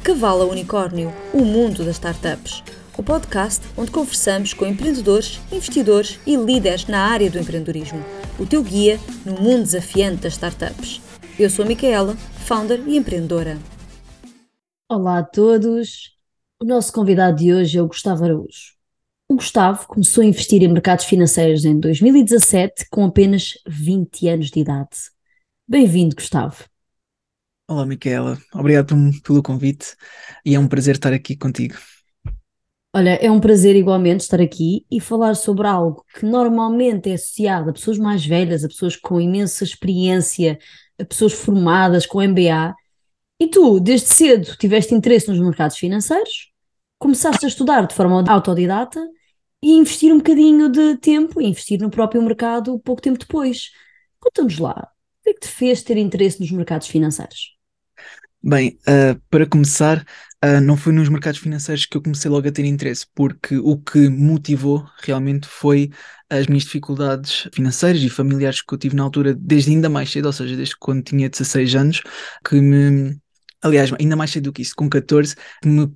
De Cavalo Unicórnio, o mundo das startups. O podcast onde conversamos com empreendedores, investidores e líderes na área do empreendedorismo. O teu guia no mundo desafiante das startups. Eu sou a Micaela, founder e empreendedora. Olá a todos. O nosso convidado de hoje é o Gustavo Araújo. O Gustavo começou a investir em mercados financeiros em 2017 com apenas 20 anos de idade. Bem-vindo, Gustavo. Olá, Micaela. Obrigado pelo convite e é um prazer estar aqui contigo. Olha, é um prazer igualmente estar aqui e falar sobre algo que normalmente é associado a pessoas mais velhas, a pessoas com imensa experiência, a pessoas formadas com MBA. E tu, desde cedo, tiveste interesse nos mercados financeiros, começaste a estudar de forma autodidata e investir um bocadinho de tempo, investir no próprio mercado pouco tempo depois. Conta-nos lá, o que é que te fez ter interesse nos mercados financeiros? Bem, uh, para começar, uh, não foi nos mercados financeiros que eu comecei logo a ter interesse, porque o que motivou realmente foi as minhas dificuldades financeiras e familiares que eu tive na altura, desde ainda mais cedo, ou seja, desde quando tinha 16 anos, que me. Aliás, ainda mais cedo do que isso, com 14, que me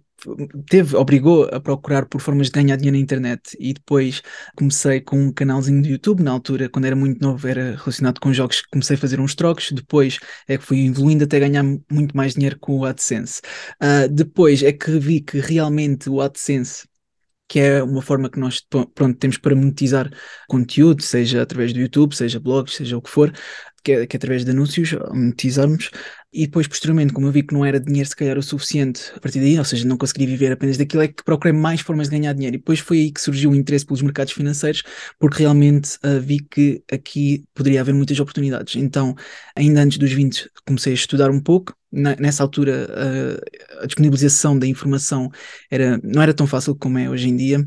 teve, obrigou a procurar por formas de ganhar dinheiro na internet e depois comecei com um canalzinho do YouTube, na altura, quando era muito novo, era relacionado com jogos, comecei a fazer uns trocos, depois é que fui evoluindo até ganhar muito mais dinheiro com o AdSense. Uh, depois é que vi que realmente o AdSense que é uma forma que nós pronto, temos para monetizar conteúdo, seja através do YouTube, seja blogs, seja o que for, que é, que através de anúncios, monetizarmos, e depois, posteriormente, como eu vi que não era dinheiro se calhar o suficiente a partir daí, ou seja, não conseguiria viver apenas daquilo, é que procurei mais formas de ganhar dinheiro. E depois foi aí que surgiu o interesse pelos mercados financeiros, porque realmente uh, vi que aqui poderia haver muitas oportunidades. Então, ainda antes dos 20, comecei a estudar um pouco. Nessa altura, uh, a disponibilização da informação era, não era tão fácil como é hoje em dia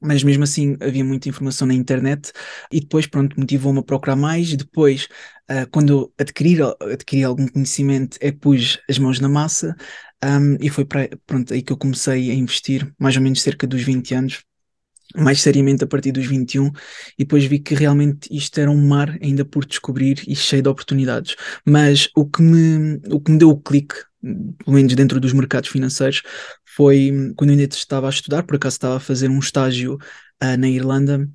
mas mesmo assim havia muita informação na internet e depois, pronto, motivou-me a procurar mais e depois, uh, quando adquiri, adquiri algum conhecimento, é pus as mãos na massa um, e foi para, pronto, aí que eu comecei a investir, mais ou menos cerca dos 20 anos, mais seriamente a partir dos 21 e depois vi que realmente isto era um mar ainda por descobrir e cheio de oportunidades. Mas o que me, o que me deu o clique, pelo menos dentro dos mercados financeiros, foi quando eu ainda estava a estudar, por acaso estava a fazer um estágio uh, na Irlanda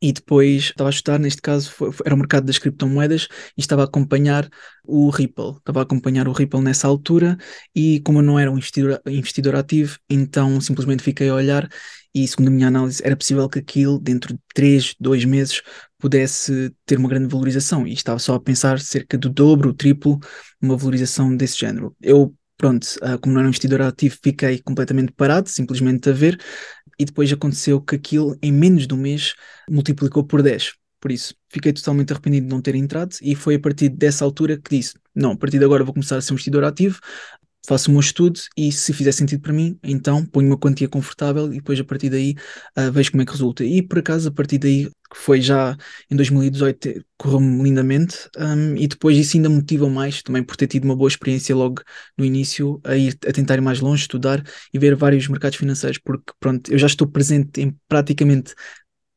e depois estava a estudar, neste caso foi, era o mercado das criptomoedas e estava a acompanhar o Ripple, estava a acompanhar o Ripple nessa altura e como eu não era um investidor, investidor ativo, então simplesmente fiquei a olhar e segundo a minha análise era possível que aquilo dentro de 3, 2 meses pudesse ter uma grande valorização e estava só a pensar cerca do dobro, o triplo, uma valorização desse género. Eu pronto, uh, como não era um investidor ativo, fiquei completamente parado, simplesmente a ver, e depois aconteceu que aquilo, em menos de um mês, multiplicou por 10. Por isso, fiquei totalmente arrependido de não ter entrado, e foi a partir dessa altura que disse: não, a partir de agora vou começar a ser um investidor ativo, faço o meu estudo e se fizer sentido para mim, então ponho uma quantia confortável e depois a partir daí uh, vejo como é que resulta. E por acaso, a partir daí, que foi já em 2018, correu-me lindamente um, e depois isso ainda motiva mais também por ter tido uma boa experiência logo no início a ir a tentar ir mais longe, estudar e ver vários mercados financeiros, porque pronto, eu já estou presente em praticamente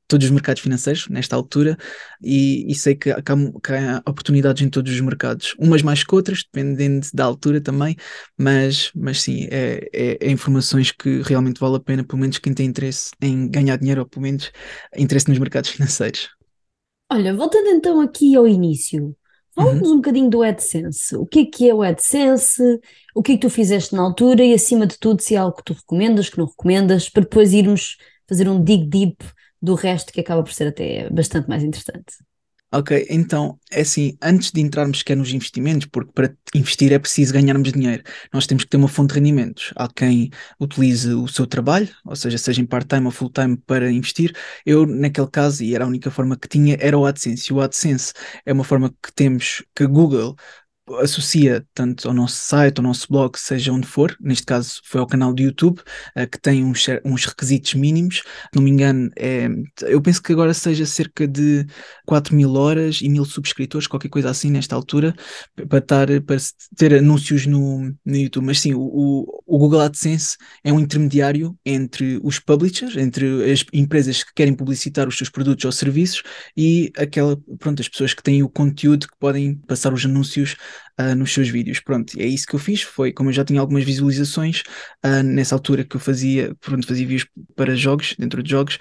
todos os mercados financeiros nesta altura e, e sei que, há, que, há, oportunidades em todos os mercados, umas mais que outras, dependendo da altura também, mas, mas sim, é, é, é, informações que realmente vale a pena, pelo menos quem tem interesse em ganhar dinheiro, ou pelo menos interesse nos mercados financeiros. Olha, voltando então aqui ao início, Fala-nos uhum. um bocadinho do AdSense. O que é que é o AdSense? O que é que tu fizeste na altura? E acima de tudo, se é algo que tu recomendas, que não recomendas, para depois irmos fazer um dig deep do resto que acaba por ser até bastante mais interessante. Ok, então, é assim, antes de entrarmos nos investimentos, porque para investir é preciso ganharmos dinheiro, nós temos que ter uma fonte de rendimentos. Há quem utilize o seu trabalho, ou seja, seja em part-time ou full-time para investir. Eu, naquele caso, e era a única forma que tinha, era o AdSense. E o AdSense é uma forma que temos, que Google associa tanto ao nosso site, ao nosso blog, seja onde for, neste caso foi ao canal do YouTube, uh, que tem uns, uns requisitos mínimos, não me engano, é, eu penso que agora seja cerca de 4 mil horas e mil subscritores, qualquer coisa assim nesta altura, para, para ter anúncios no, no YouTube. Mas sim, o, o Google AdSense é um intermediário entre os publishers, entre as empresas que querem publicitar os seus produtos ou serviços e aquela, pronto, as pessoas que têm o conteúdo que podem passar os anúncios uh, nos seus vídeos. Pronto, é isso que eu fiz. Foi como eu já tinha algumas visualizações uh, nessa altura que eu fazia, pronto, fazia vídeos para jogos, dentro de jogos,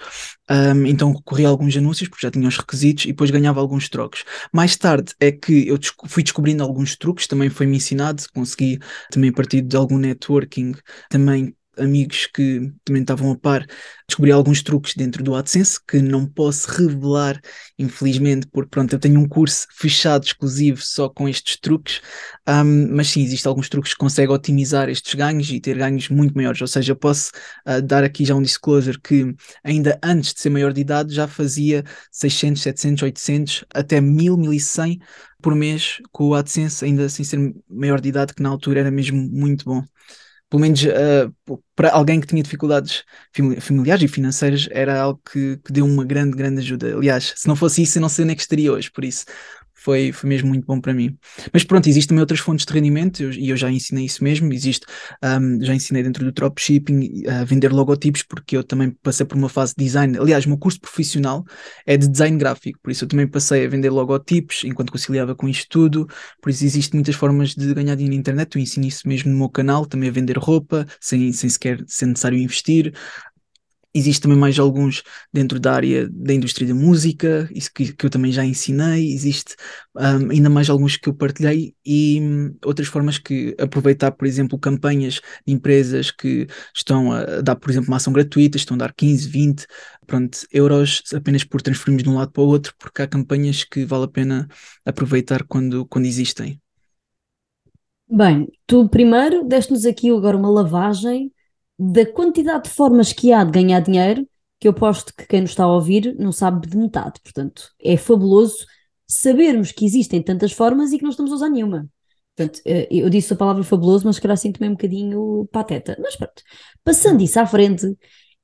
um, então corria alguns anúncios porque já tinha os requisitos e depois ganhava alguns trocos. Mais tarde é que eu fui descobrindo alguns truques, também foi-me ensinado, consegui também a partir de algum networking também amigos que também estavam a par, descobri alguns truques dentro do AdSense que não posso revelar, infelizmente, porque pronto, eu tenho um curso fechado exclusivo só com estes truques, um, mas sim, existem alguns truques que conseguem otimizar estes ganhos e ter ganhos muito maiores, ou seja, eu posso uh, dar aqui já um disclosure que ainda antes de ser maior de idade já fazia 600, 700, 800, até 1000, 1100 por mês com o AdSense, ainda sem ser maior de idade, que na altura era mesmo muito bom pelo menos uh, para alguém que tinha dificuldades familiares e financeiras, era algo que, que, deu uma grande, grande ajuda. Aliás, se não fosse isso, eu não sei onde é que estaria hoje, por isso foi, foi mesmo muito bom para mim. Mas pronto, existem outras fontes de rendimento eu, e eu já ensinei isso mesmo. Existe, um, já ensinei dentro do dropshipping a vender logotipos, porque eu também passei por uma fase de design. Aliás, o meu curso profissional é de design gráfico, por isso eu também passei a vender logotipos enquanto conciliava com isto tudo. Por isso existem muitas formas de ganhar dinheiro na internet. Eu ensino isso mesmo no meu canal, também a vender roupa, sem, sem sequer ser necessário investir. Existe também mais alguns dentro da área da indústria da música, isso que, que eu também já ensinei. Existe um, ainda mais alguns que eu partilhei e um, outras formas que aproveitar, por exemplo, campanhas de empresas que estão a dar, por exemplo, uma ação gratuita, estão a dar 15, 20 pronto, euros apenas por transferirmos de um lado para o outro, porque há campanhas que vale a pena aproveitar quando, quando existem. Bem, tu primeiro deste-nos aqui agora uma lavagem da quantidade de formas que há de ganhar dinheiro, que eu posto que quem nos está a ouvir não sabe de metade. Portanto, é fabuloso sabermos que existem tantas formas e que não estamos a usar nenhuma. Portanto, eh, eu disse a palavra fabuloso, mas calhar sinto-me um bocadinho pateta. Mas pronto, passando isso à frente,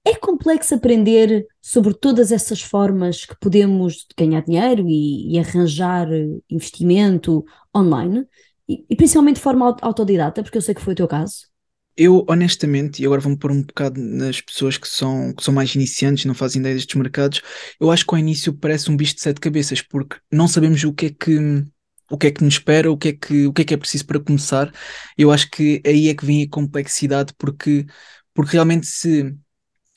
é complexo aprender sobre todas essas formas que podemos ganhar dinheiro e, e arranjar investimento online, e, e principalmente de forma autodidata, porque eu sei que foi o teu caso. Eu, honestamente, e agora vou-me pôr um bocado nas pessoas que são, que são mais iniciantes, não fazem ideia destes mercados, eu acho que ao início parece um bicho de sete cabeças, porque não sabemos o que é que, o que é que nos espera, o que é que, o que é que é preciso para começar. Eu acho que aí é que vem a complexidade, porque, porque realmente se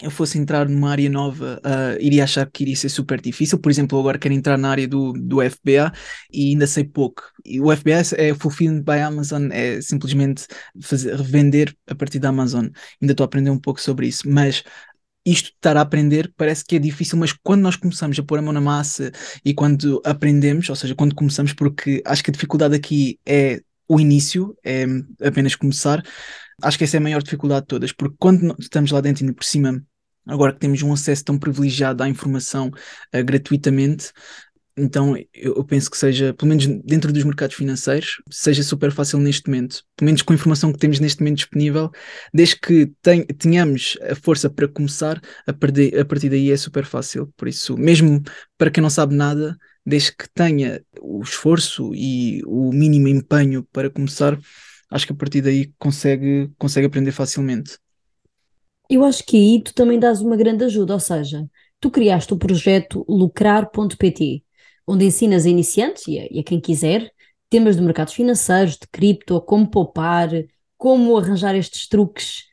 eu fosse entrar numa área nova, uh, iria achar que iria ser super difícil. Por exemplo, agora quero entrar na área do, do FBA e ainda sei pouco. E o FBA é Fulfilled by Amazon, é simplesmente fazer, revender a partir da Amazon. Ainda estou a aprender um pouco sobre isso, mas isto de estar a aprender parece que é difícil, mas quando nós começamos a pôr a mão na massa e quando aprendemos, ou seja, quando começamos, porque acho que a dificuldade aqui é o início, é apenas começar. Acho que essa é a maior dificuldade de todas, porque quando estamos lá dentro e por cima, agora que temos um acesso tão privilegiado à informação uh, gratuitamente, então eu, penso que seja, pelo menos dentro dos mercados financeiros, seja super fácil neste momento, pelo menos com a informação que temos neste momento disponível, desde que ten, tenhamos a força para começar, a, perder, a partir daí é super fácil. Por isso, mesmo para quem não sabe nada, desde que tenha o esforço e o mínimo empenho para começar, acho que a partir daí consegue, consegue aprender facilmente. Eu acho que aí tu também dás uma grande ajuda, ou seja, tu criaste o projeto lucrar.pt, onde ensinas a iniciantes e a, e a quem quiser temas de mercados financeiros, de cripto, como poupar, como arranjar estes truques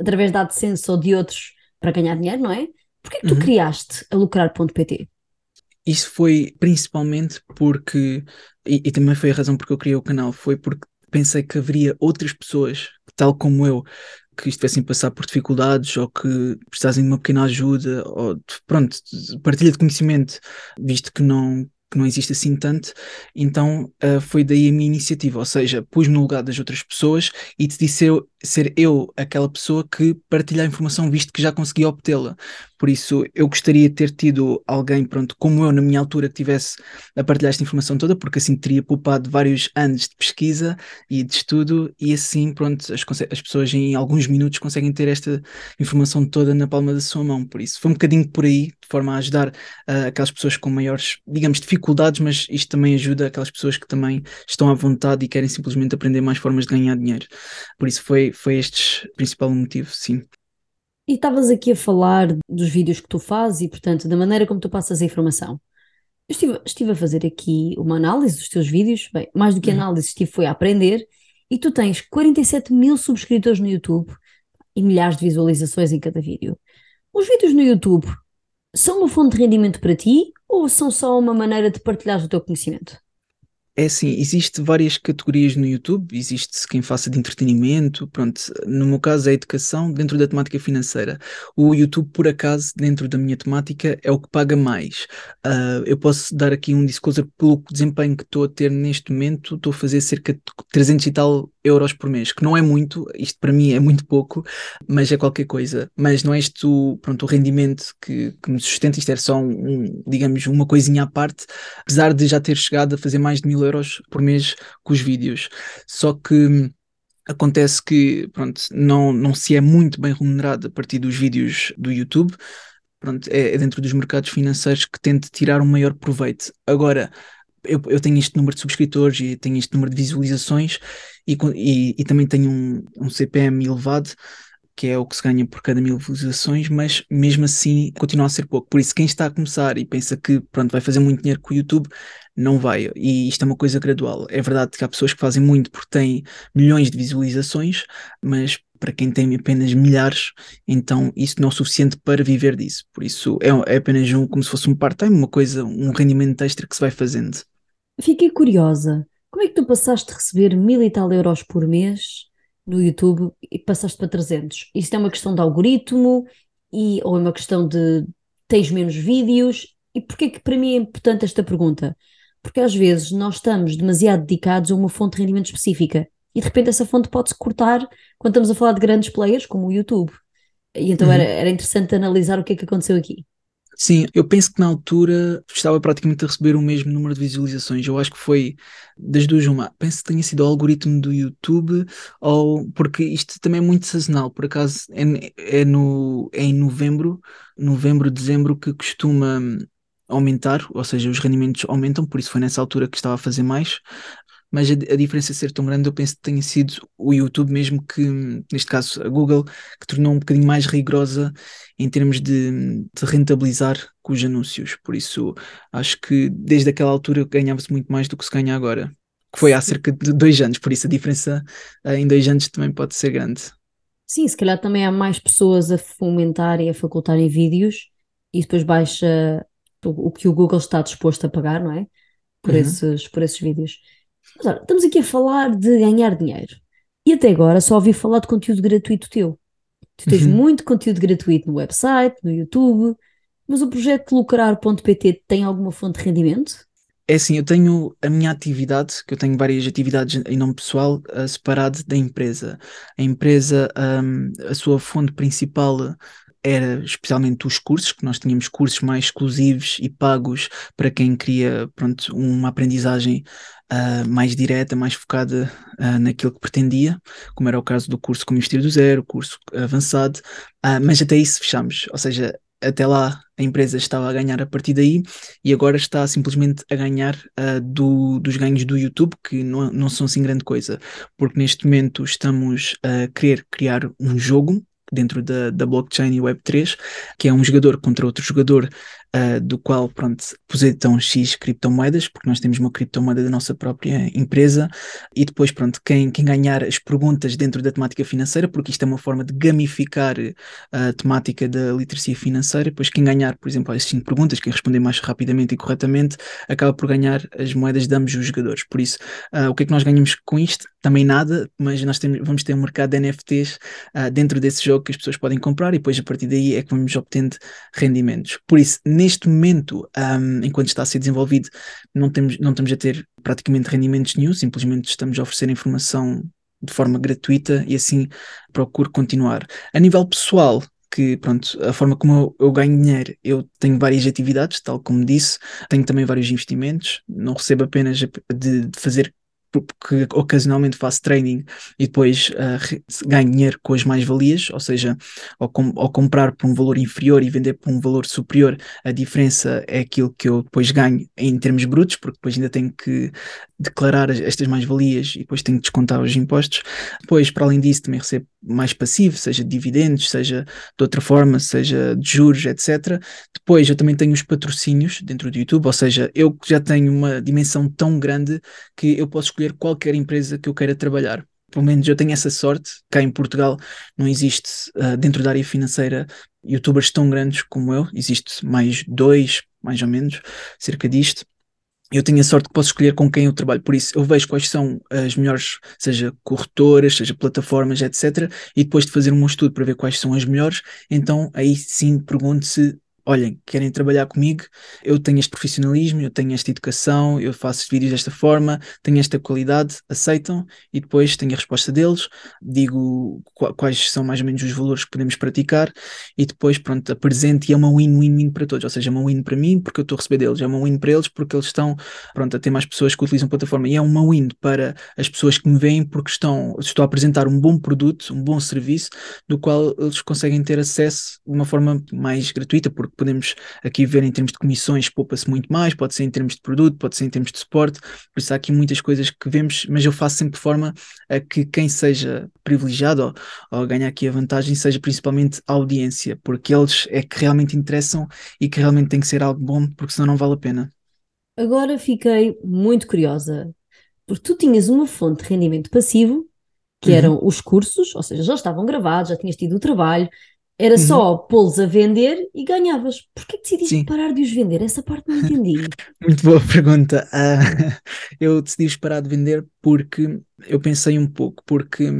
através da AdSense ou de outros para ganhar dinheiro, não é? Porquê que tu uhum. criaste a lucrar.pt? Isso foi principalmente porque, e, e, também foi a razão porque eu criei o canal, foi porque pensei que haveria outras pessoas, tal como eu, que estivessem a passar por dificuldades ou que precisassem de uma pequena ajuda ou pronto, partilha de conhecimento, visto que não que não existe assim tanto, então uh, foi daí a minha iniciativa, ou seja, pus-me no lugar das outras pessoas e decidi ser, ser eu aquela pessoa que partilha a informação, visto que já consegui obtê-la. Por isso, eu gostaria de ter tido alguém, pronto, como eu, na minha altura, que tivesse a partilhar esta informação toda, porque assim teria poupado vários anos de pesquisa e de estudo, e assim, pronto, as, as pessoas em alguns minutos conseguem ter esta informação toda na palma da sua mão. Por isso, foi um bocadinho por aí, de forma a ajudar uh, aquelas pessoas com maiores, digamos, dificuldades, mas isto também ajuda aquelas pessoas que também estão à vontade e querem simplesmente aprender mais formas de ganhar dinheiro. Por isso, foi, foi este o principal motivo, sim. E estavas aqui a falar dos vídeos que tu fazes e, portanto, da maneira como tu passas a informação. Estive, estive a fazer aqui uma análise dos teus vídeos, bem, mais do que Uhum. análise, estive foi a aprender, e tu tens 47 mil subscritores no YouTube e milhares de visualizações em cada vídeo. Os vídeos no YouTube são uma fonte de rendimento para ti ou são só uma maneira de partilhar o teu conhecimento? É assim, existe várias categorias no YouTube, existe quem faça de entretenimento, pronto, no meu caso é educação dentro da temática financeira. O YouTube, por acaso, dentro da minha temática, é o que paga mais. Ah, eu posso dar aqui um disclosure pelo desempenho que estou a ter neste momento, estou a fazer cerca de 300 e tal euros por mês, que não é muito, isto para mim é muito pouco, mas é qualquer coisa. Mas não é este o, pronto, o rendimento que, que me sustenta, isto é só um, digamos, uma coisinha à parte, apesar de já ter chegado a fazer mais de mil euros por mês com os vídeos. Só que hum, acontece que pronto, não, não se é muito bem remunerado a partir dos vídeos do YouTube. Pronto, é, é dentro dos mercados financeiros que tente tirar um maior proveito. Agora, eu, eu tenho este número de subscritores e tenho este número de visualizações e, e, e também tenho um, um CPM elevado que é o que se ganha por cada mil visualizações, mas mesmo assim continua a ser pouco. Por isso, quem está a começar e pensa que pronto, vai fazer muito dinheiro com o YouTube, não vai. E isto é uma coisa gradual. É verdade que há pessoas que fazem muito porque têm milhões de visualizações, mas para quem tem apenas milhares, então isso não é o suficiente para viver disso. Por isso é, é apenas um, como se fosse um part-time, uma coisa, um rendimento extra que se vai fazendo. Fiquei curiosa. Como é que tu passaste a receber mil e tal euros por mês no YouTube e passaste para 300? Isto é uma questão de algoritmo e, ou é uma questão de tens menos vídeos? E porquê que para mim é importante esta pergunta? Porque às vezes nós estamos demasiado dedicados a uma fonte de rendimento específica e de repente essa fonte pode-se cortar quando estamos a falar de grandes players como o YouTube. E então Uhum. era, era interessante analisar o que é que aconteceu aqui. Sim, eu penso que na altura estava praticamente a receber o mesmo número de visualizações. Eu acho que foi das duas uma. Penso que tenha sido o algoritmo do YouTube ou porque isto também é muito sazonal. Por acaso é, é no, é em novembro, novembro, dezembro que costuma aumentar, ou seja, os rendimentos aumentam, por isso foi nessa altura que estava a fazer mais. Mas a, a diferença ser tão grande, eu penso que tenha sido o YouTube mesmo que, neste caso, a Google, que tornou um bocadinho mais rigorosa em termos de, de rentabilizar com os anúncios. Por isso, acho que desde aquela altura ganhava-se muito mais do que se ganha agora. Que foi há cerca de dois anos, por isso a diferença eh, em dois anos também pode ser grande. Sim, se calhar também há mais pessoas a fomentar e a facultarem vídeos e depois baixa o, o que o Google está disposto a pagar, não é? Por, Uhum. esses, por esses vídeos. Mas estamos aqui a falar de ganhar dinheiro. E até agora só ouvi falar de conteúdo gratuito teu. Tu tens Uhum. muito conteúdo gratuito no website, no YouTube, mas o projeto lucrar.pt tem alguma fonte de rendimento? É assim, eu tenho a minha atividade, que eu tenho várias atividades em nome pessoal, uh, separado da empresa. A empresa, um, a sua fonte principal era especialmente os cursos, que nós tínhamos cursos mais exclusivos e pagos para quem queria, pronto, uma aprendizagem uh, mais direta, mais focada uh, naquilo que pretendia, como era o caso do curso Como Investir do Zero, curso avançado, uh, mas até isso fechamos, ou seja, até lá a empresa estava a ganhar a partir daí e agora está simplesmente a ganhar uh, do, dos ganhos do YouTube, que não, não são assim grande coisa, porque neste momento estamos a querer criar um jogo dentro da, da blockchain e Web3, que é um jogador contra outro jogador, uh, do qual, pronto, depositam X criptomoedas, porque nós temos uma criptomoeda da nossa própria empresa, e depois, pronto, quem, quem ganhar as perguntas dentro da temática financeira, porque isto é uma forma de gamificar a temática da literacia financeira, depois quem ganhar, por exemplo, as 5 perguntas, quem responder mais rapidamente e corretamente, acaba por ganhar as moedas de ambos os jogadores. Por isso, uh, o que é que nós ganhamos com isto? Também nada, mas nós temos, vamos ter um mercado de NFTs uh, dentro desse jogo que as pessoas podem comprar e depois a partir daí é que vamos obtendo rendimentos. Por isso, neste momento, um, enquanto está a ser desenvolvido, não, temos, não estamos a ter praticamente rendimentos nenhum, simplesmente estamos a oferecer informação de forma gratuita e assim procuro continuar. A nível pessoal, que pronto, a forma como eu, eu, ganho dinheiro, eu tenho várias atividades, tal como disse, tenho também vários investimentos, não recebo apenas de, de fazer porque ocasionalmente faço training e depois uh, ganho dinheiro com as mais-valias, ou seja, ao, com, ao, comprar por um valor inferior e vender por um valor superior, a diferença é aquilo que eu depois ganho em termos brutos, porque depois ainda tenho que declarar estas mais-valias e depois tenho que descontar os impostos. Depois, para além disso, também recebo mais passivo, seja de dividendos, seja de outra forma, seja de juros, etc. Depois, eu também tenho os patrocínios dentro do YouTube, ou seja, eu já tenho uma dimensão tão grande que eu posso escolher qualquer empresa que eu queira trabalhar. Pelo menos eu tenho essa sorte. Cá em Portugal não existe, uh, dentro da área financeira, youtubers tão grandes como eu. Existe mais dois, mais ou menos, cerca disto eu tenho a sorte que posso escolher com quem eu trabalho, por isso eu vejo quais são as melhores, seja corretoras, seja plataformas, etc. E depois de fazer um estudo para ver quais são as melhores, então aí sim pergunto se olhem, querem trabalhar comigo, eu tenho este profissionalismo, eu tenho esta educação, eu faço vídeos desta forma, tenho esta qualidade, aceitam? E depois tenho a resposta deles, digo quais são mais ou menos os valores que podemos praticar e depois, pronto, apresento e é uma win-win-win para todos, ou seja, é uma win para mim porque eu estou a receber deles, é uma win para eles porque eles estão, pronto, a ter mais pessoas que utilizam a plataforma. E é uma win para as pessoas que me veem porque estão, estou a apresentar um bom produto, um bom serviço, do qual eles conseguem ter acesso de uma forma mais gratuita, porque podemos aqui ver em termos de comissões, poupa-se muito mais, pode ser em termos de produto, pode ser em termos de suporte, por isso há aqui muitas coisas que vemos, mas eu faço sempre de forma a que quem seja privilegiado ou, ou ganhar aqui a vantagem seja principalmente a audiência, porque eles é que realmente interessam e que realmente tem que ser algo bom, porque senão não vale a pena. Agora fiquei muito curiosa, porque tu tinhas uma fonte de rendimento passivo, que uhum. eram os cursos, ou seja, já estavam gravados, já tinhas tido o trabalho, era uhum. só pô-los a vender e ganhavas. Porquê que decidiste Sim. parar de os vender? Essa parte não entendi. Muito boa pergunta. Uh, eu decidi parar de vender porque eu pensei um pouco, porque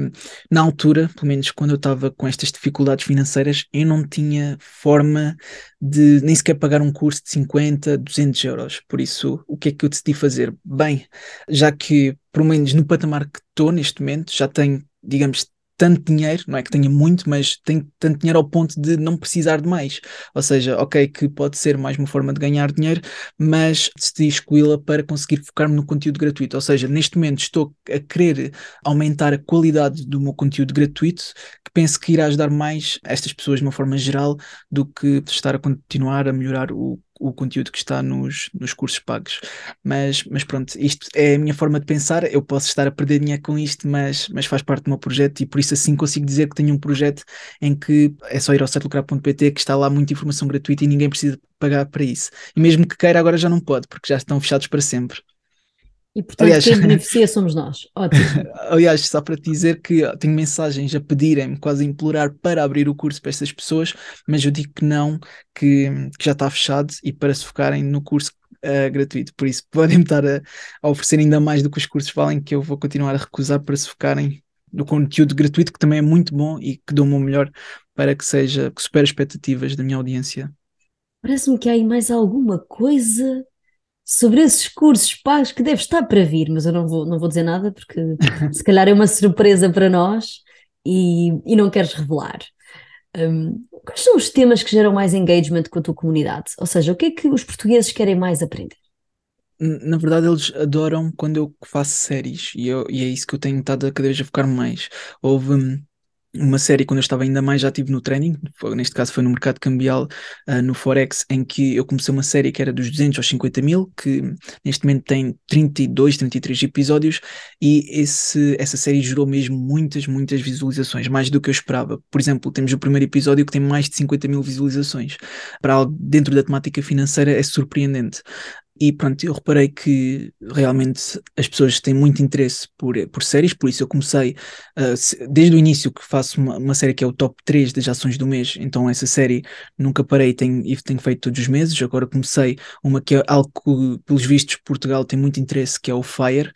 na altura, pelo menos quando eu estava com estas dificuldades financeiras, eu não tinha forma de nem sequer pagar um curso de 50, 200 euros. Por isso, o que é que eu decidi fazer? Bem, já que, pelo menos no patamar que estou neste momento, já tenho digamos, tanto dinheiro, não é que tenha muito, mas tenho tanto dinheiro ao ponto de não precisar de mais. Ou seja, ok, que pode ser mais uma forma de ganhar dinheiro, mas decidi excluí-la para conseguir focar-me no conteúdo gratuito. Ou seja, neste momento estou a querer aumentar a qualidade do meu conteúdo gratuito, que penso que irá ajudar mais estas pessoas de uma forma geral do que estar a continuar a melhorar o o conteúdo que está nos, nos cursos pagos. Mas, mas pronto, isto é a minha forma de pensar. Eu posso estar a perder dinheiro com isto, mas, mas faz parte do meu projeto e por isso assim consigo dizer que tenho um projeto em que é só ir ao certolocrar.pt que está lá muita informação gratuita e ninguém precisa pagar para isso. E mesmo que queira, agora já não pode, porque já estão fechados para sempre. E portanto aliás, quem beneficia somos nós. Ótimo. aliás, só para te dizer que tenho mensagens a pedirem-me, quase a implorar para abrir o curso para estas pessoas, mas eu digo que não, que, que já está fechado e para se focarem no curso uh, gratuito. Por isso podem-me estar a, a, oferecer ainda mais do que os cursos valem, que eu vou continuar a recusar para se focarem no conteúdo gratuito, que também é muito bom e que dou o melhor para que seja, que supere expectativas da minha audiência. Parece-me que há aí mais alguma coisa sobre esses cursos pagos que deve estar para vir, mas eu não vou, não vou dizer nada porque se calhar é uma surpresa para nós e, e não queres revelar. Um, quais são os temas que geram mais engagement com a tua comunidade? Ou seja, o que é que os portugueses querem mais aprender? Na verdade, eles adoram quando eu faço séries e, eu, e é isso que eu tenho estado a cada vez a focar mais. Houve hum, uma série quando eu estava ainda mais ativo no training, neste caso foi no mercado cambial, uh, no Forex, em que eu comecei uma série que era dos 200 aos 50 mil, que neste momento tem 32, 33 episódios, e esse, essa série gerou mesmo muitas, muitas visualizações, mais do que eu esperava. Por exemplo, temos o primeiro episódio que tem mais de 50 mil visualizações. Para algo dentro da temática financeira é surpreendente. E pronto, eu reparei que realmente as pessoas têm muito interesse por, por séries, por isso eu comecei uh, desde o início que faço uma, uma, série que é o top 3 das ações do mês, então essa série nunca parei tenho, e tenho feito todos os meses. Agora comecei uma que é algo que, pelos vistos, Portugal tem muito interesse, que é o FIRE,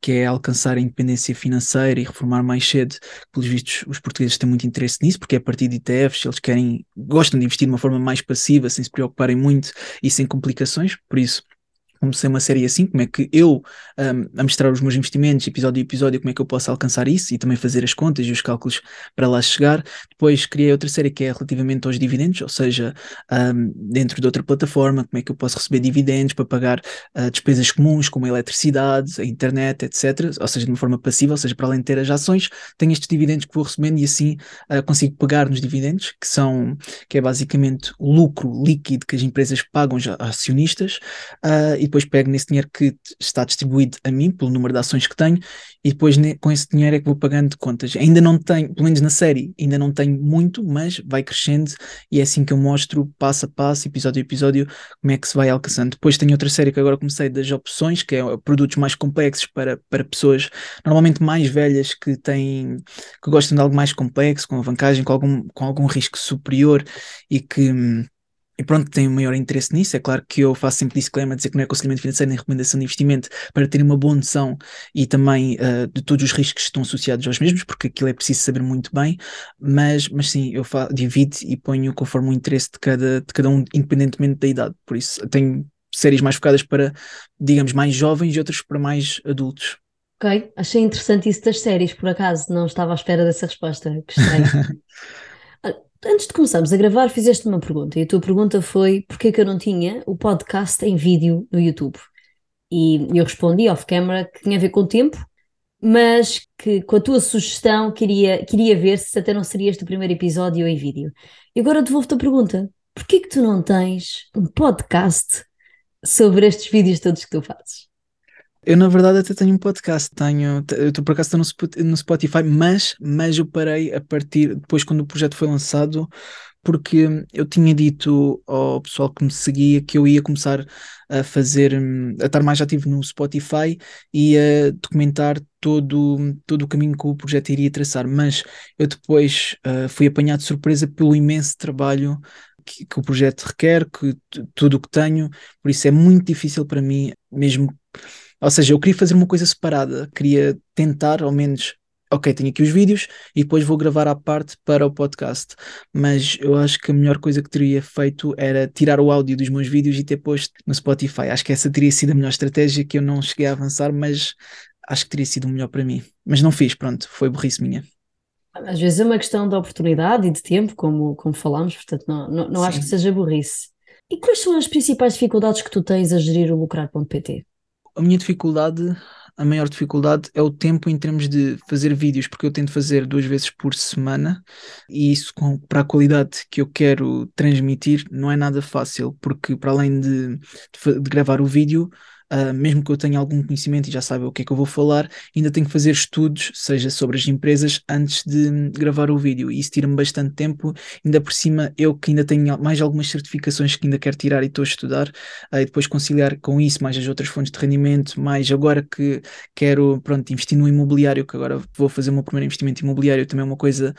que é alcançar a independência financeira e reformar mais cedo. Pelos vistos, os portugueses têm muito interesse nisso, porque é a partir de ETFs, eles querem, gostam de investir de uma forma mais passiva, sem se preocuparem muito e sem complicações, por isso comecei uma série assim, como é que eu, um, a mostrar os meus investimentos, episódio a episódio, como é que eu posso alcançar isso e também fazer as contas e os cálculos para lá chegar. Depois criei outra série que é relativamente aos dividendos, ou seja, um, dentro de outra plataforma, como é que eu posso receber dividendos para pagar uh, despesas comuns, como a eletricidade, a internet, etc. Ou seja, de uma forma passiva, ou seja, para além de ter as ações, tenho estes dividendos que vou recebendo e assim uh, consigo pagar nos dividendos, que são, que é basicamente o lucro líquido que as empresas pagam a acionistas, uh, depois pego nesse dinheiro que está distribuído a mim, pelo número de ações que tenho, e depois com esse dinheiro é que vou pagando contas. Ainda não tenho, pelo menos na série, ainda não tenho muito, mas vai crescendo e é assim que eu mostro passo a passo, episódio a episódio, como é que se vai alcançando. Depois tenho outra série que agora comecei das opções, que é produtos mais complexos para, para pessoas normalmente mais velhas que têm que gostam de algo mais complexo, com alavancagem, com algum, com algum risco superior e que hum, e pronto, tenho maior interesse nisso. É claro que eu faço sempre disclaimer, dizer que não é aconselhamento financeiro nem recomendação de investimento para terem uma boa noção e também uh, de todos os riscos que estão associados aos mesmos, porque aquilo é preciso saber muito bem. Mas, mas sim, eu divido e ponho conforme o interesse de cada, de cada um, independentemente da idade. Por isso, tenho séries mais focadas para, digamos, mais jovens e outras para mais adultos. Ok, achei interessante isso das séries, por acaso, não estava à espera dessa resposta. Gostei. Antes de começarmos a gravar, fizeste uma pergunta e a tua pergunta foi porquê que eu não tinha o podcast em vídeo no YouTube? E eu respondi off-camera que tinha a ver com o tempo, mas que com a tua sugestão queria, queria ver se até não seria este o primeiro episódio em vídeo. E agora devolvo-te a pergunta: porquê que tu não tens um podcast sobre estes vídeos todos que tu fazes? Eu, na verdade, até tenho um podcast. Tenho, eu estou por acaso estou no Spotify, mas, mas eu parei a partir, depois quando o projeto foi lançado, porque eu tinha dito ao pessoal que me seguia que eu ia começar a fazer, a estar mais ativo no Spotify e a documentar todo, todo o caminho que o projeto iria traçar. Mas eu depois uh, fui apanhado de surpresa pelo imenso trabalho que, que, o projeto requer, que tudo o que tenho, por isso é muito difícil para mim, mesmo ou seja, eu queria fazer uma coisa separada, queria tentar, ao menos, ok, tenho aqui os vídeos e depois vou gravar à parte para o podcast. Mas eu acho que a melhor coisa que teria feito era tirar o áudio dos meus vídeos e ter posto no Spotify. Acho que essa teria sido a melhor estratégia que eu não cheguei a avançar, mas acho que teria sido o melhor para mim. Mas não fiz, pronto, foi burrice minha. Às vezes é uma questão de oportunidade e de tempo, como, como falámos, portanto não, não, não acho que seja burrice. E quais são as principais dificuldades que tu tens a gerir o lucrar.pt? A minha dificuldade, a maior dificuldade é o tempo em termos de fazer vídeos, porque eu tento fazer duas vezes por semana e isso com, para a qualidade que eu quero transmitir não é nada fácil, porque para além de, de, de gravar o vídeo, uh, mesmo que eu tenha algum conhecimento e já saiba o que é que eu vou falar, ainda tenho que fazer estudos, seja sobre as empresas, antes de gravar o vídeo. E isso tira-me bastante tempo. Ainda por cima, eu que ainda tenho mais algumas certificações que ainda quero tirar e estou a estudar, uh, e depois conciliar com isso, mais as outras fontes de rendimento, mais agora que quero, pronto, investir no imobiliário, que agora vou fazer o meu primeiro investimento imobiliário, também é uma coisa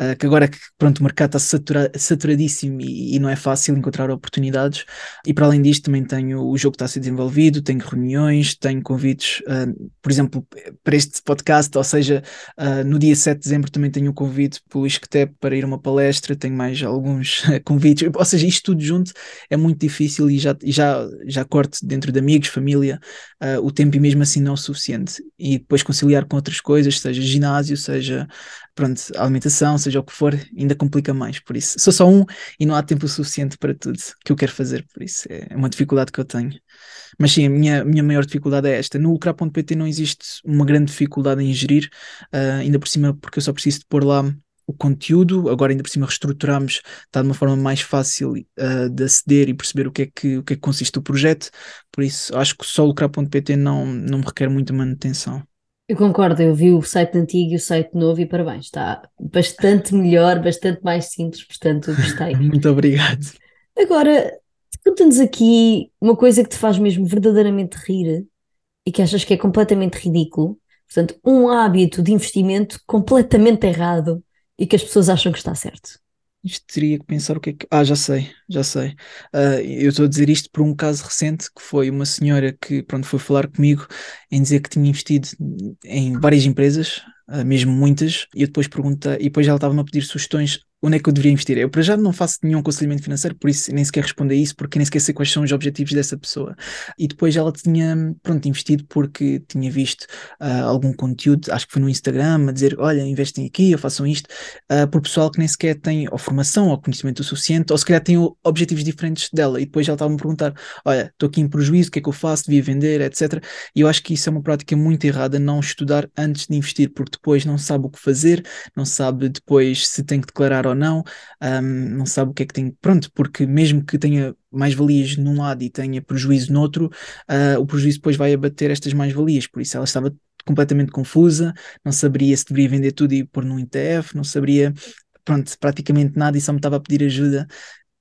uh, que agora que, pronto, o mercado está satura saturadíssimo e, e não é fácil encontrar oportunidades. E para além disto, também tenho o jogo que está a ser desenvolvido, tenho reuniões, tenho convites, uh, por exemplo, para este podcast, ou seja, uh, no dia 7 de dezembro também tenho um convite pelo ISCTEP para ir a uma palestra, tenho mais alguns convites, ou seja, isto tudo junto é muito difícil e já, já, já corto dentro de amigos, família, uh, o tempo e mesmo assim não é o suficiente. E depois conciliar com outras coisas, seja ginásio, seja pronto, alimentação, seja o que for, ainda complica mais. Por isso, sou só um e não há tempo suficiente para tudo que eu quero fazer. Por isso, é uma dificuldade que eu tenho. Mas sim, a minha, minha maior dificuldade é esta. No lucrar.pt não existe uma grande dificuldade em gerir, uh, ainda por cima, porque eu só preciso de pôr lá o conteúdo, agora ainda por cima reestruturamos, está de uma forma mais fácil uh, de aceder e perceber o que, é que, o que é que consiste o projeto, por isso acho que só o lucrar.pt não, não requer muita manutenção. Eu concordo, eu vi o site antigo e o site novo e parabéns, está bastante melhor, bastante mais simples, portanto gostei. Muito obrigado. Agora, conta-nos aqui uma coisa que te faz mesmo verdadeiramente rir e que achas que é completamente ridículo, portanto, um hábito de investimento completamente errado e que as pessoas acham que está certo. Isto teria que pensar o que é que. Ah, já sei, já sei. Uh, eu estou a dizer isto por um caso recente que foi uma senhora que pronto, foi falar comigo em dizer que tinha investido em várias empresas, uh, mesmo muitas, e eu depois perguntei, e depois ela estava-me a pedir sugestões onde é que eu deveria investir? Eu para já não faço nenhum aconselhamento financeiro, por isso nem sequer respondo a isso, porque nem sequer sei quais são os objetivos dessa pessoa. E depois ela tinha, pronto, investido porque tinha visto uh, algum conteúdo, acho que foi no Instagram, a dizer, olha, investem aqui, ou façam isto, uh, por pessoal que nem sequer tem ou formação ou conhecimento o suficiente, ou se calhar tem objetivos diferentes dela. E depois ela estava-me a perguntar, olha, estou aqui em prejuízo, o que é que eu faço, devia vender, etc. E eu acho que isso é uma prática muito errada, não estudar antes de investir, porque depois não sabe o que fazer, não sabe depois se tem que declarar ou não, um, não sabe o que é que tem. Pronto, porque mesmo que tenha mais-valias num lado e tenha prejuízo no outro, uh, o prejuízo depois vai abater estas mais-valias. Por isso ela estava completamente confusa, não saberia se deveria vender tudo e pôr num ETF, não saberia, pronto, praticamente nada e só me estava a pedir ajuda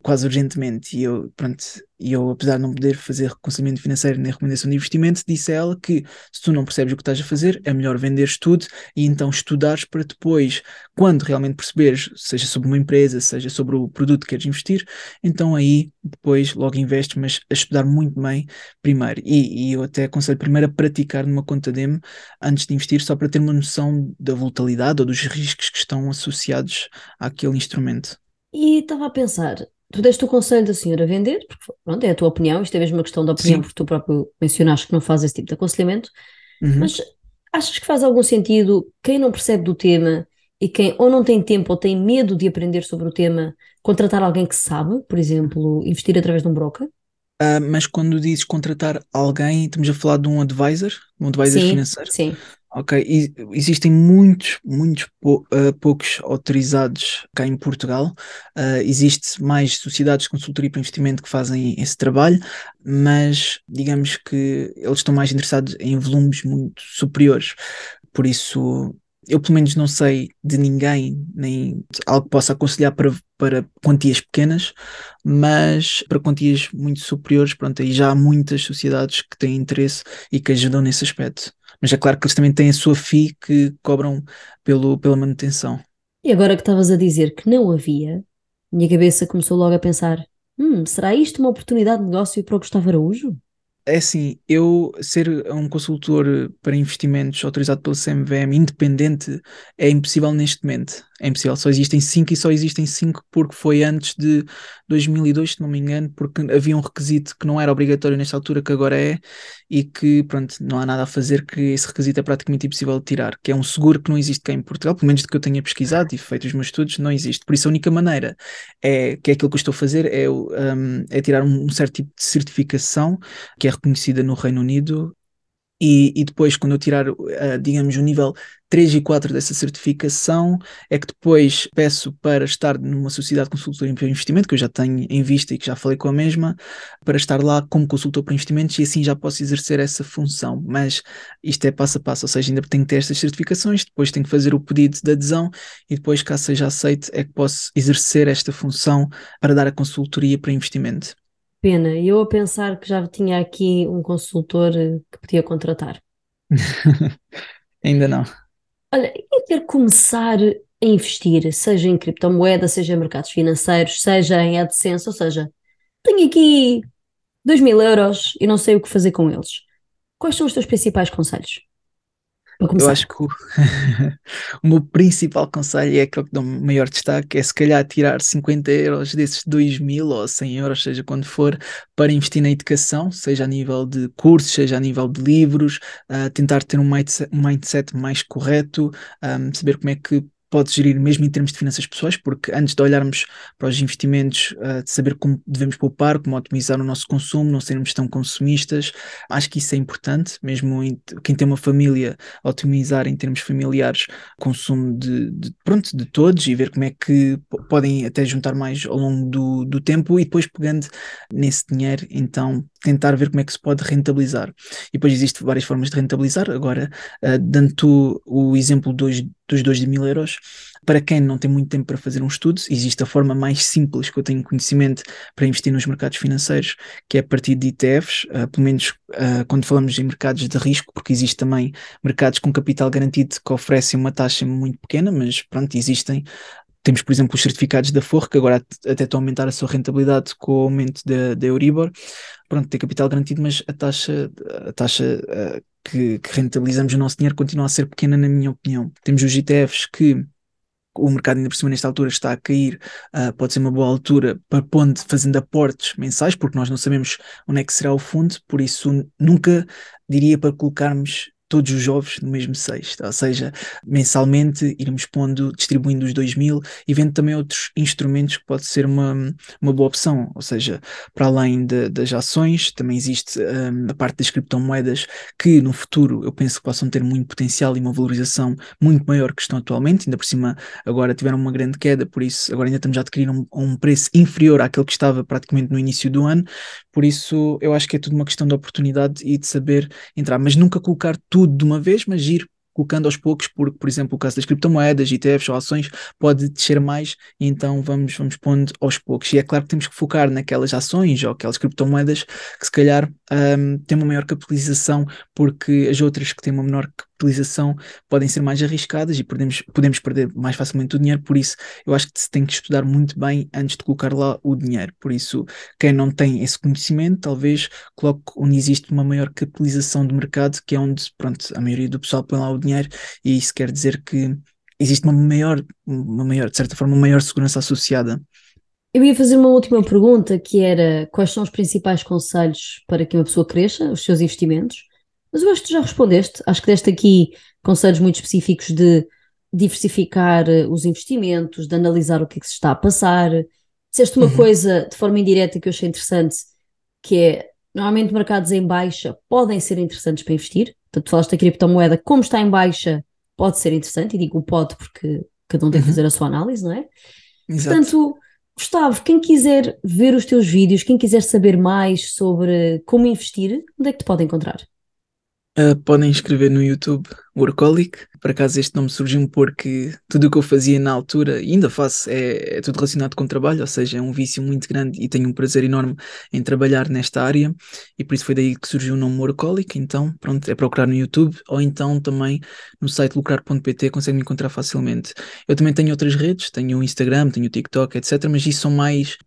quase urgentemente. E eu, pronto, eu, apesar de não poder fazer aconselhamento financeiro nem recomendação de investimento, disse a ela que se tu não percebes o que estás a fazer, é melhor venderes tudo e então estudares para depois, quando realmente perceberes, seja sobre uma empresa, seja sobre o produto que queres investir, então aí depois logo investes, mas a estudar muito bem primeiro. E, e eu até aconselho primeiro a praticar numa conta demo antes de investir, só para ter uma noção da volatilidade ou dos riscos que estão associados àquele instrumento. E estava a pensar, tu deste o conselho da senhora vender, porque pronto, é a tua opinião, isto é mesmo uma questão de opinião, Sim. porque tu próprio mencionaste que não fazes esse tipo de aconselhamento, uhum. mas achas que faz algum sentido quem não percebe do tema e quem ou não tem tempo ou tem medo de aprender sobre o tema, contratar alguém que sabe, por exemplo, investir através de um broker? Uh, mas quando dizes contratar alguém, estamos a falar de um advisor, um advisor sim, financeiro? Sim. Ok, e existem muitos, muitos pou, uh, poucos autorizados cá em Portugal. Uh, mais sociedades de consultoria para investimento que fazem esse trabalho, mas digamos que eles estão mais interessados em volumes muito superiores. Por isso, eu pelo menos não sei de ninguém, nem algo que possa aconselhar para, para quantias pequenas, mas para quantias muito superiores, pronto, aí já há muitas sociedades que têm interesse e que ajudam nesse aspecto. Mas é claro que eles também têm a sua FII que cobram pelo, pela manutenção. E agora que estavas a dizer que não havia, minha cabeça começou logo a pensar: hum, será isto uma oportunidade de negócio para o Gustavo Araújo? É assim, eu ser um consultor para investimentos autorizado pelo CMVM independente é impossível neste momento. É impossível, só existem cinco e só existem cinco porque foi antes de 2002, se não me engano, porque havia um requisito que não era obrigatório nesta altura, que agora é, e que, pronto, não há nada a fazer, que esse requisito é praticamente impossível de tirar, que é um seguro que não existe cá em Portugal, pelo menos do que eu tenha pesquisado e feito os meus estudos, não existe. Por isso a única maneira é, que é aquilo que eu estou a fazer, é, um, é tirar um certo tipo de certificação que é reconhecida no Reino Unido e, e, depois, quando eu tirar, uh, digamos, o nível 3 e 4 dessa certificação, é que depois peço para estar numa sociedade de consultoria para investimento, que eu já tenho em vista e que já falei com a mesma, para estar lá como consultor para investimentos e assim já posso exercer essa função. Mas isto é passo a passo, ou seja, ainda tenho que ter estas certificações, depois tenho que fazer o pedido de adesão e depois, caso seja aceito, é que posso exercer esta função para dar a consultoria para investimento. Pena, eu a pensar que já tinha aqui um consultor eh, que podia contratar. Ainda não. Olha, e quero começar a investir, seja em criptomoeda, seja em mercados financeiros, seja em AdSense, ou seja, tenho aqui 2 mil euros e não sei o que fazer com eles. Quais são os teus principais conselhos? Eu acho que o, o, meu principal conselho é aquele que dou maior destaque, é se calhar tirar 50 euros desses 2 mil ou 100 euros, seja quando for, para investir na educação, seja a nível de cursos, seja a nível de livros, uh, tentar ter um mindset, um mindset mais correto, um, saber como é que pode gerir mesmo em termos de finanças pessoais, porque antes de olharmos para os investimentos, uh, de saber como devemos poupar, como otimizar o nosso consumo, não sermos tão consumistas, acho que isso é importante, mesmo em, quem tem uma família, otimizar em termos familiares o consumo de, de, pronto, de todos e ver como é que podem até juntar mais ao longo do, do tempo e depois pegando nesse dinheiro, então tentar ver como é que se pode rentabilizar. E depois existem várias formas de rentabilizar. Agora, uh, dando o exemplo dos, dos 2 de mil euros, para quem não tem muito tempo para fazer um estudo, existe a forma mais simples que eu tenho conhecimento para investir nos mercados financeiros, que é a partir de ETFs, uh, pelo menos uh, quando falamos em mercados de risco, porque existe também mercados com capital garantido que oferecem uma taxa muito pequena, mas pronto, existem temos, por exemplo, os certificados da Forro, que agora até estão a aumentar a sua rentabilidade com o aumento da, da Euribor. Pronto, tem capital garantido, mas a taxa, a taxa uh, que, que, rentabilizamos o nosso dinheiro continua a ser pequena, na minha opinião. Temos os ETFs que o mercado ainda por cima nesta altura está a cair, uh, pode ser uma boa altura para pondo, fazendo aportes mensais, porque nós não sabemos onde é que será o fundo, por isso nunca diria para colocarmos todos os ovos no mesmo cesto, ou seja, mensalmente irmos pondo, distribuindo os 2 mil e vendo também outros instrumentos que pode ser uma, uma boa opção, ou seja, para além de, das ações, também existe um, a parte das criptomoedas que no futuro eu penso que possam ter muito potencial e uma valorização muito maior que estão atualmente, ainda por cima agora tiveram uma grande queda, por isso agora ainda estamos a adquirir um, um preço inferior àquele que estava praticamente no início do ano, por isso eu acho que é tudo uma questão de oportunidade e de saber entrar, mas nunca colocar de uma vez, mas ir colocando aos poucos, porque, por exemplo, o caso das criptomoedas, ETFs ou ações, pode descer mais, então vamos, vamos pondo aos poucos. E é claro que temos que focar naquelas ações ou aquelas criptomoedas que se calhar um, têm uma maior capitalização, porque as outras que têm uma menor capitalização podem ser mais arriscadas e podemos, podemos perder mais facilmente o dinheiro, por isso eu acho que se tem que estudar muito bem antes de colocar lá o dinheiro. Por isso, quem não tem esse conhecimento, talvez coloque onde existe uma maior capitalização de mercado, que é onde pronto, a maioria do pessoal põe lá o dinheiro, e isso quer dizer que existe uma maior, uma maior, de certa forma, uma maior segurança associada. Eu ia fazer uma última pergunta que era quais são os principais conselhos para que uma pessoa cresça, os seus investimentos, mas eu acho que tu já respondeste, acho que deste aqui conselhos muito específicos de diversificar eh, os investimentos, de analisar o que é que se está a passar. Disseste uma uhum. coisa de forma indireta que eu achei interessante, que é normalmente mercados em baixa podem ser interessantes para investir. Portanto, falaste da criptomoeda, como está em baixa, pode ser interessante, e digo pode porque cada um tem que uhum. fazer a sua análise, não é? Exato. Portanto, Gustavo, quem quiser ver os teus vídeos, quem quiser saber mais sobre como investir, onde é que te pode encontrar? Uh, podem escrever no YouTube Workaholic. Por acaso este nome surgiu porque tudo o que eu fazia na altura, e ainda faço, é, é, tudo relacionado com trabalho, ou seja, é um vício muito grande e tenho um prazer enorme em trabalhar nesta área, e por isso foi daí que surgiu o nome Workaholic. Então, pronto, é procurar no YouTube ou então também no site lucrar.pt consegue me encontrar facilmente. Eu também tenho outras redes, tenho o Instagram, tenho o TikTok, etc., mas isso são mais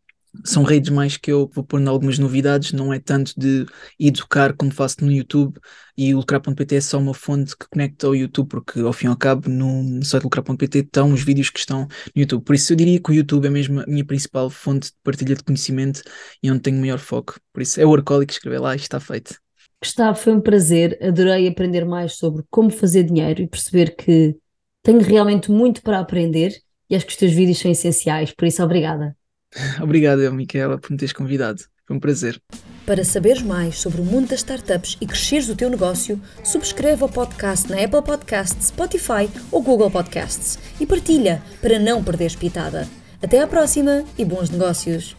são redes mais que eu vou pôr algumas novidades, não é tanto de educar como faço no YouTube e o lucrar.pt é só uma fonte que conecta ao YouTube, porque ao fim e ao cabo no site lucrar.pt estão os vídeos que estão no YouTube. Por isso eu diria que o YouTube é mesmo a minha principal fonte de partilha de conhecimento e onde tenho maior foco. Por isso é o Arcólico, escrever lá e está feito. Gustavo, foi um prazer, adorei aprender mais sobre como fazer dinheiro e perceber que tenho realmente muito para aprender e acho que os teus vídeos são essenciais, por isso obrigada. Obrigado, Micaela, por me teres convidado. Foi um prazer. Para saberes mais sobre o mundo das startups e cresceres o teu negócio, subscreve o podcast na Apple Podcasts, Spotify ou Google Podcasts e partilha para não perderes pitada. Até à próxima e bons negócios!